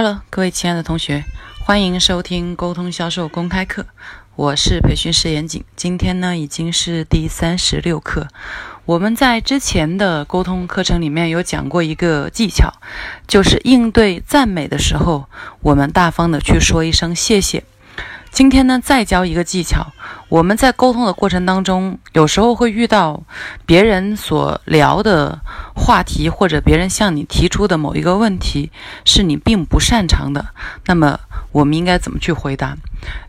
Hello，各位亲爱的同学，欢迎收听沟通销售公开课。我是培训师严谨，今天呢已经是第三十六课。我们在之前的沟通课程里面有讲过一个技巧，就是应对赞美的时候，我们大方的去说一声谢谢。今天呢，再教一个技巧。我们在沟通的过程当中，有时候会遇到别人所聊的话题，或者别人向你提出的某一个问题，是你并不擅长的。那么，我们应该怎么去回答？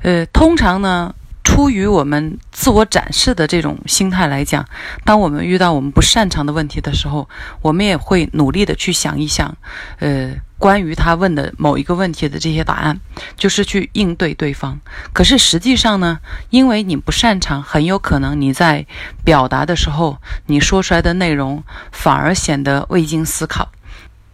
呃，通常呢。出于我们自我展示的这种心态来讲，当我们遇到我们不擅长的问题的时候，我们也会努力的去想一想，呃，关于他问的某一个问题的这些答案，就是去应对对方。可是实际上呢，因为你不擅长，很有可能你在表达的时候，你说出来的内容反而显得未经思考。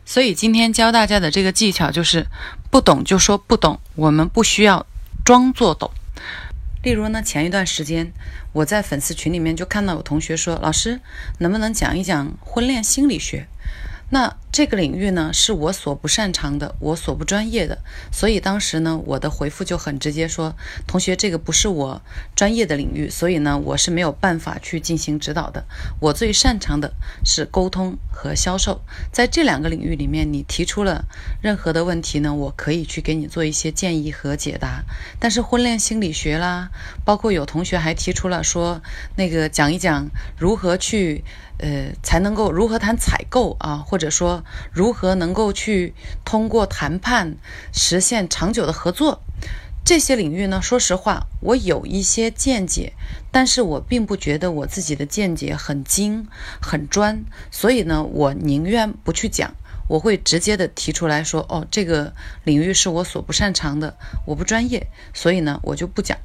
所以今天教大家的这个技巧就是，不懂就说不懂，我们不需要装作懂。例如呢，前一段时间我在粉丝群里面就看到有同学说：“老师，能不能讲一讲婚恋心理学？”那这个领域呢，是我所不擅长的，我所不专业的，所以当时呢，我的回复就很直接说：“同学，这个不是我专业的领域，所以呢，我是没有办法去进行指导的。我最擅长的是沟通和销售，在这两个领域里面，你提出了任何的问题呢，我可以去给你做一些建议和解答。但是婚恋心理学啦，包括有同学还提出了说，那个讲一讲如何去。”呃，才能够如何谈采购啊，或者说如何能够去通过谈判实现长久的合作，这些领域呢？说实话，我有一些见解，但是我并不觉得我自己的见解很精很专，所以呢，我宁愿不去讲，我会直接的提出来说，哦，这个领域是我所不擅长的，我不专业，所以呢，我就不讲。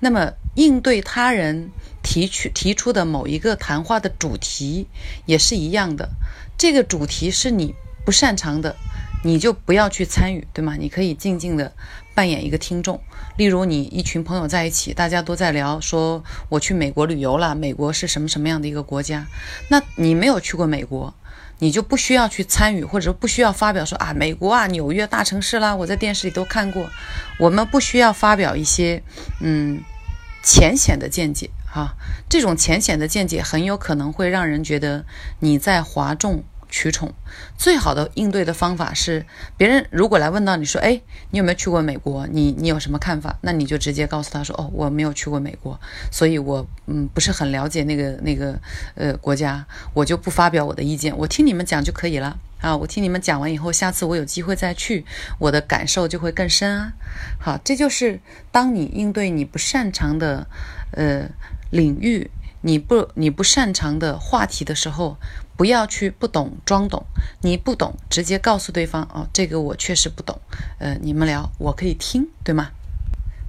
那么，应对他人提出提出的某一个谈话的主题也是一样的。这个主题是你不擅长的，你就不要去参与，对吗？你可以静静的扮演一个听众。例如，你一群朋友在一起，大家都在聊，说我去美国旅游了，美国是什么什么样的一个国家？那你没有去过美国，你就不需要去参与，或者不需要发表说啊，美国啊，纽约大城市啦，我在电视里都看过。我们不需要发表一些，嗯。浅显的见解，哈，这种浅显的见解很有可能会让人觉得你在哗众取宠。最好的应对的方法是，别人如果来问到你说，哎，你有没有去过美国？你你有什么看法？那你就直接告诉他说，哦，我没有去过美国，所以我嗯不是很了解那个那个呃国家，我就不发表我的意见，我听你们讲就可以了。啊，我听你们讲完以后，下次我有机会再去，我的感受就会更深啊。好，这就是当你应对你不擅长的呃领域，你不你不擅长的话题的时候，不要去不懂装懂，你不懂直接告诉对方哦，这个我确实不懂。呃，你们聊我可以听，对吗？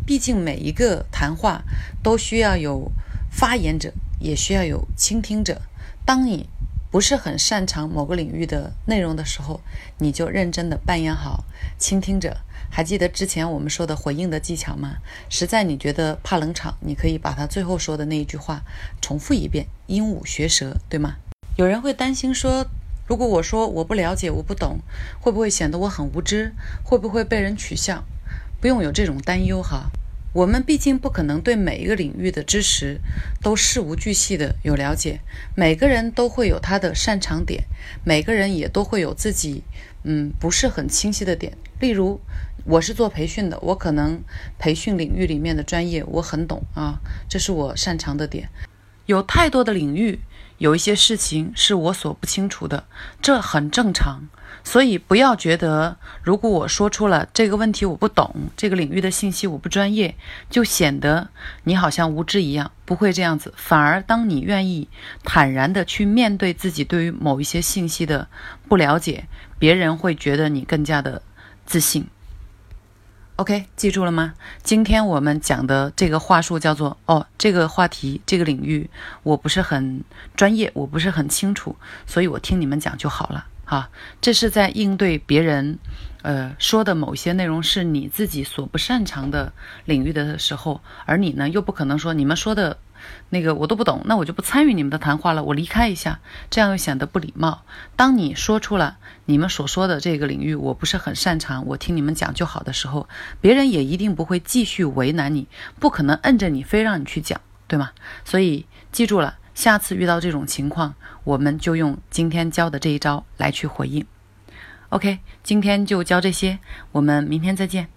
毕竟每一个谈话都需要有发言者，也需要有倾听者。当你不是很擅长某个领域的内容的时候，你就认真的扮演好倾听者。还记得之前我们说的回应的技巧吗？实在你觉得怕冷场，你可以把他最后说的那一句话重复一遍，鹦鹉学舌，对吗？有人会担心说，如果我说我不了解，我不懂，会不会显得我很无知？会不会被人取笑？不用有这种担忧哈。我们毕竟不可能对每一个领域的知识都事无巨细的有了解，每个人都会有他的擅长点，每个人也都会有自己嗯不是很清晰的点。例如，我是做培训的，我可能培训领域里面的专业我很懂啊，这是我擅长的点。有太多的领域，有一些事情是我所不清楚的，这很正常。所以不要觉得，如果我说出了这个问题我不懂，这个领域的信息我不专业，就显得你好像无知一样。不会这样子，反而当你愿意坦然的去面对自己对于某一些信息的不了解，别人会觉得你更加的自信。OK，记住了吗？今天我们讲的这个话术叫做哦，这个话题这个领域我不是很专业，我不是很清楚，所以我听你们讲就好了。哈，这是在应对别人，呃说的某些内容是你自己所不擅长的领域的时候，而你呢又不可能说你们说的。那个我都不懂，那我就不参与你们的谈话了，我离开一下，这样又显得不礼貌。当你说出了你们所说的这个领域我不是很擅长，我听你们讲就好的时候，别人也一定不会继续为难你，不可能摁着你非让你去讲，对吗？所以记住了，下次遇到这种情况，我们就用今天教的这一招来去回应。OK，今天就教这些，我们明天再见。